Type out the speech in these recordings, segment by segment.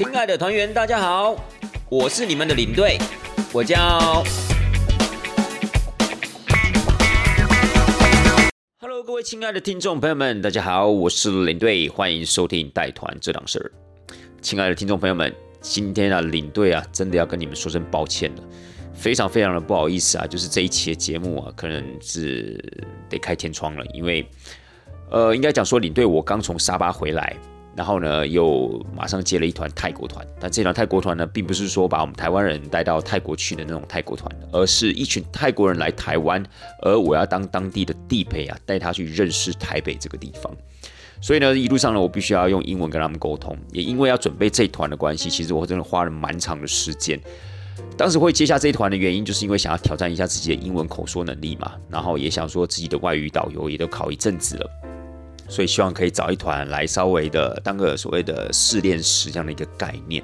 亲爱的团员，大家好，我是你们的领队，我叫。Hello，各位亲爱的听众朋友们，大家好，我是领队，欢迎收听带团这档事儿。亲爱的听众朋友们，今天啊，领队啊，真的要跟你们说声抱歉了，非常非常的不好意思啊，就是这一期的节目啊，可能是得开天窗了，因为呃，应该讲说领队我刚从沙巴回来。然后呢，又马上接了一团泰国团，但这团泰国团呢，并不是说把我们台湾人带到泰国去的那种泰国团，而是一群泰国人来台湾，而我要当当地的地陪啊，带他去认识台北这个地方。所以呢，一路上呢，我必须要用英文跟他们沟通。也因为要准备这一团的关系，其实我真的花了蛮长的时间。当时会接下这一团的原因，就是因为想要挑战一下自己的英文口说能力嘛，然后也想说自己的外语导游也都考一阵子了。所以希望可以找一团来稍微的当个所谓的试炼时这样的一个概念，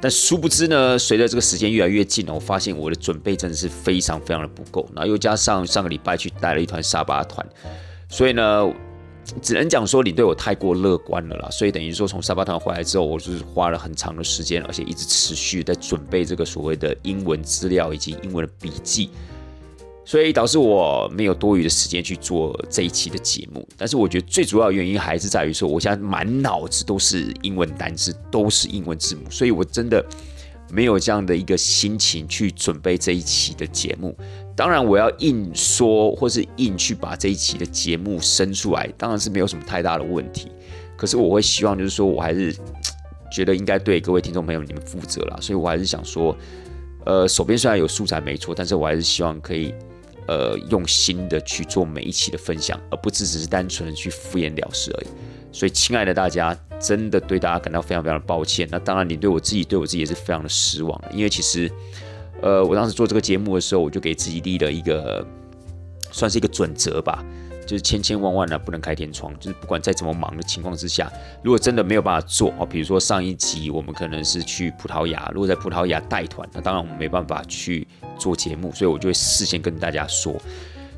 但殊不知呢，随着这个时间越来越近，我发现我的准备真的是非常非常的不够，然后又加上上个礼拜去带了一团沙巴团，所以呢，只能讲说你对我太过乐观了啦。所以等于说从沙巴团回来之后，我就是花了很长的时间，而且一直持续在准备这个所谓的英文资料以及英文的笔记。所以导致我没有多余的时间去做这一期的节目，但是我觉得最主要原因还是在于说，我现在满脑子都是英文单词，都是英文字母，所以我真的没有这样的一个心情去准备这一期的节目。当然，我要硬说或是硬去把这一期的节目生出来，当然是没有什么太大的问题。可是我会希望就是说我还是觉得应该对各位听众朋友你们负责啦，所以我还是想说，呃，手边虽然有素材没错，但是我还是希望可以。呃，用心的去做每一期的分享，而不只只是单纯的去敷衍了事而已。所以，亲爱的大家，真的对大家感到非常非常的抱歉。那当然，你对我自己，对我自己也是非常的失望。因为其实，呃，我当时做这个节目的时候，我就给自己立了一个，算是一个准则吧。就是千千万万呢不能开天窗，就是不管再怎么忙的情况之下，如果真的没有办法做哦，比如说上一集我们可能是去葡萄牙，如果在葡萄牙带团，那当然我们没办法去做节目，所以我就会事先跟大家说。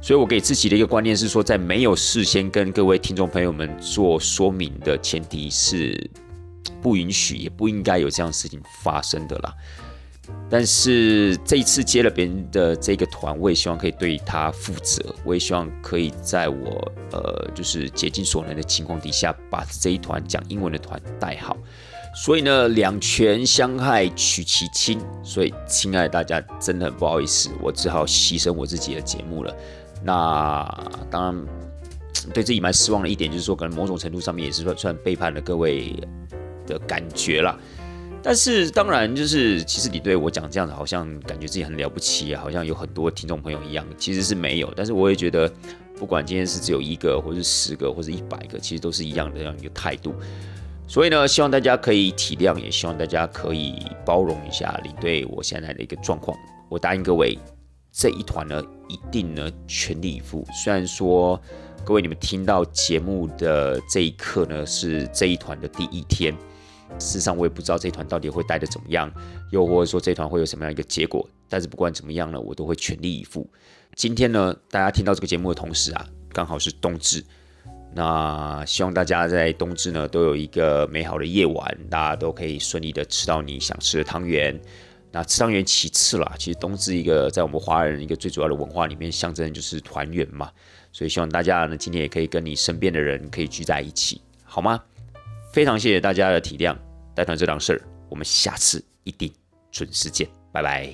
所以我给自己的一个观念是说，在没有事先跟各位听众朋友们做说明的前提是不允许，也不应该有这样事情发生的啦。但是这一次接了别人的这个团，我也希望可以对他负责。我也希望可以在我呃就是竭尽所能的情况底下，把这一团讲英文的团带好。所以呢，两全相害取其轻。所以，亲爱的大家，真的很不好意思，我只好牺牲我自己的节目了。那当然，对自己蛮失望的一点，就是说，可能某种程度上面也是算算背叛了各位的感觉了。但是当然，就是其实你对我讲这样子，好像感觉自己很了不起啊，好像有很多听众朋友一样，其实是没有。但是我也觉得，不管今天是只有一个，或是十个，或是一百个，其实都是一样的这样一个态度。所以呢，希望大家可以体谅，也希望大家可以包容一下你对我现在的一个状况。我答应各位，这一团呢，一定呢全力以赴。虽然说各位你们听到节目的这一刻呢，是这一团的第一天。事实上，我也不知道这一团到底会带的怎么样，又或者说这一团会有什么样一个结果。但是不管怎么样呢，我都会全力以赴。今天呢，大家听到这个节目的同时啊，刚好是冬至。那希望大家在冬至呢都有一个美好的夜晚，大家都可以顺利的吃到你想吃的汤圆。那吃汤圆其次啦，其实冬至一个在我们华人一个最主要的文化里面，象征就是团圆嘛。所以希望大家呢今天也可以跟你身边的人可以聚在一起，好吗？非常谢谢大家的体谅，带团这档事儿，我们下次一定准时见，拜拜。